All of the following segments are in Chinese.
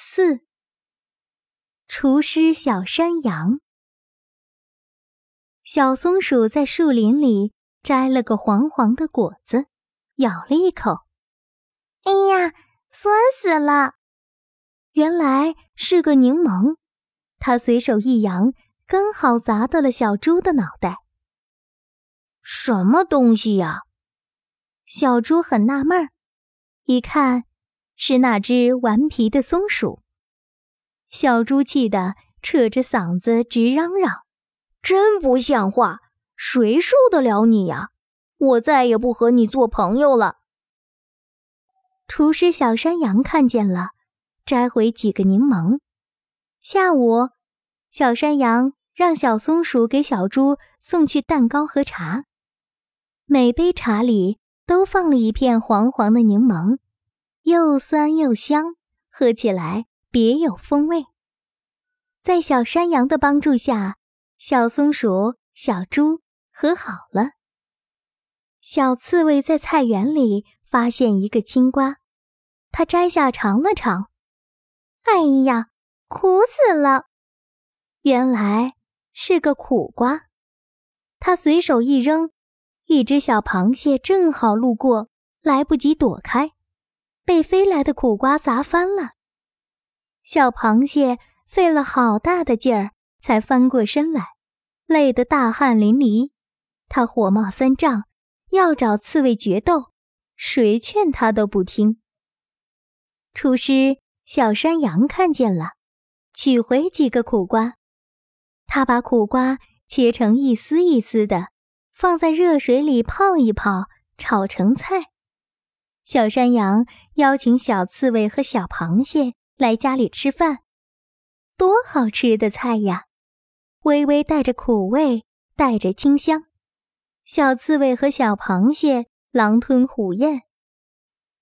四，厨师小山羊。小松鼠在树林里摘了个黄黄的果子，咬了一口，哎呀，酸死了！原来是个柠檬，它随手一扬，刚好砸到了小猪的脑袋。什么东西呀？小猪很纳闷儿，一看。是那只顽皮的松鼠，小猪气得扯着嗓子直嚷嚷：“真不像话！谁受得了你呀？我再也不和你做朋友了。”厨师小山羊看见了，摘回几个柠檬。下午，小山羊让小松鼠给小猪送去蛋糕和茶，每杯茶里都放了一片黄黄的柠檬。又酸又香，喝起来别有风味。在小山羊的帮助下，小松鼠、小猪和好了。小刺猬在菜园里发现一个青瓜，它摘下尝了尝，哎呀，苦死了！原来是个苦瓜。它随手一扔，一只小螃蟹正好路过，来不及躲开。被飞来的苦瓜砸翻了，小螃蟹费了好大的劲儿才翻过身来，累得大汗淋漓。他火冒三丈，要找刺猬决斗，谁劝他都不听。厨师小山羊看见了，取回几个苦瓜，他把苦瓜切成一丝一丝的，放在热水里泡一泡，炒成菜。小山羊邀请小刺猬和小螃蟹来家里吃饭，多好吃的菜呀！微微带着苦味，带着清香。小刺猬和小螃蟹狼吞虎咽，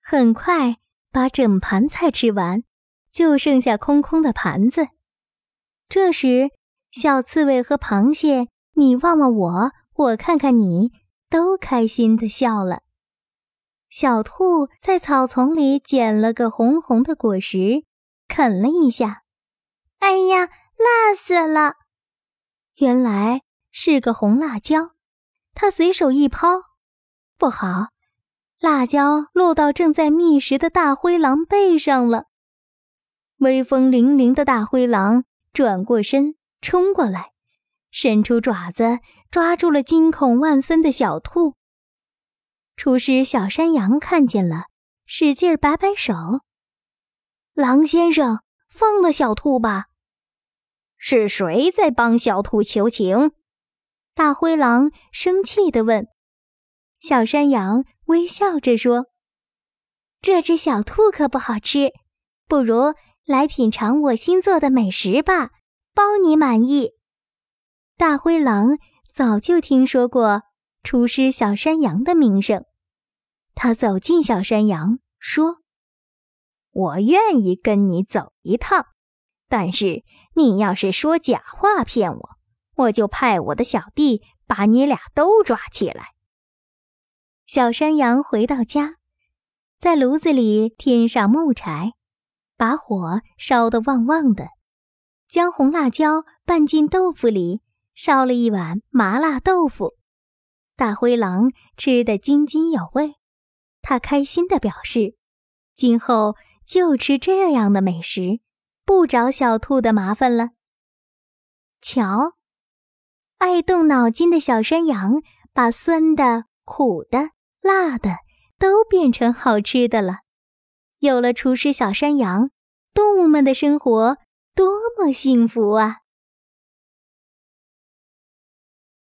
很快把整盘菜吃完，就剩下空空的盘子。这时，小刺猬和螃蟹你望望我，我看看你，都开心的笑了。小兔在草丛里捡了个红红的果实，啃了一下，哎呀，辣死了！原来是个红辣椒，它随手一抛，不好，辣椒落到正在觅食的大灰狼背上了。威风凛凛的大灰狼转过身，冲过来，伸出爪子抓住了惊恐万分的小兔。厨师小山羊看见了，使劲摆摆手：“狼先生，放了小兔吧！”是谁在帮小兔求情？大灰狼生气地问。小山羊微笑着说：“这只小兔可不好吃，不如来品尝我新做的美食吧，包你满意。”大灰狼早就听说过。厨师小山羊的名声，他走进小山羊，说：“我愿意跟你走一趟，但是你要是说假话骗我，我就派我的小弟把你俩都抓起来。”小山羊回到家，在炉子里添上木柴，把火烧得旺旺的，将红辣椒拌进豆腐里，烧了一碗麻辣豆腐。大灰狼吃得津津有味，他开心地表示：“今后就吃这样的美食，不找小兔的麻烦了。”瞧，爱动脑筋的小山羊把酸的、苦的、辣的都变成好吃的了。有了厨师小山羊，动物们的生活多么幸福啊！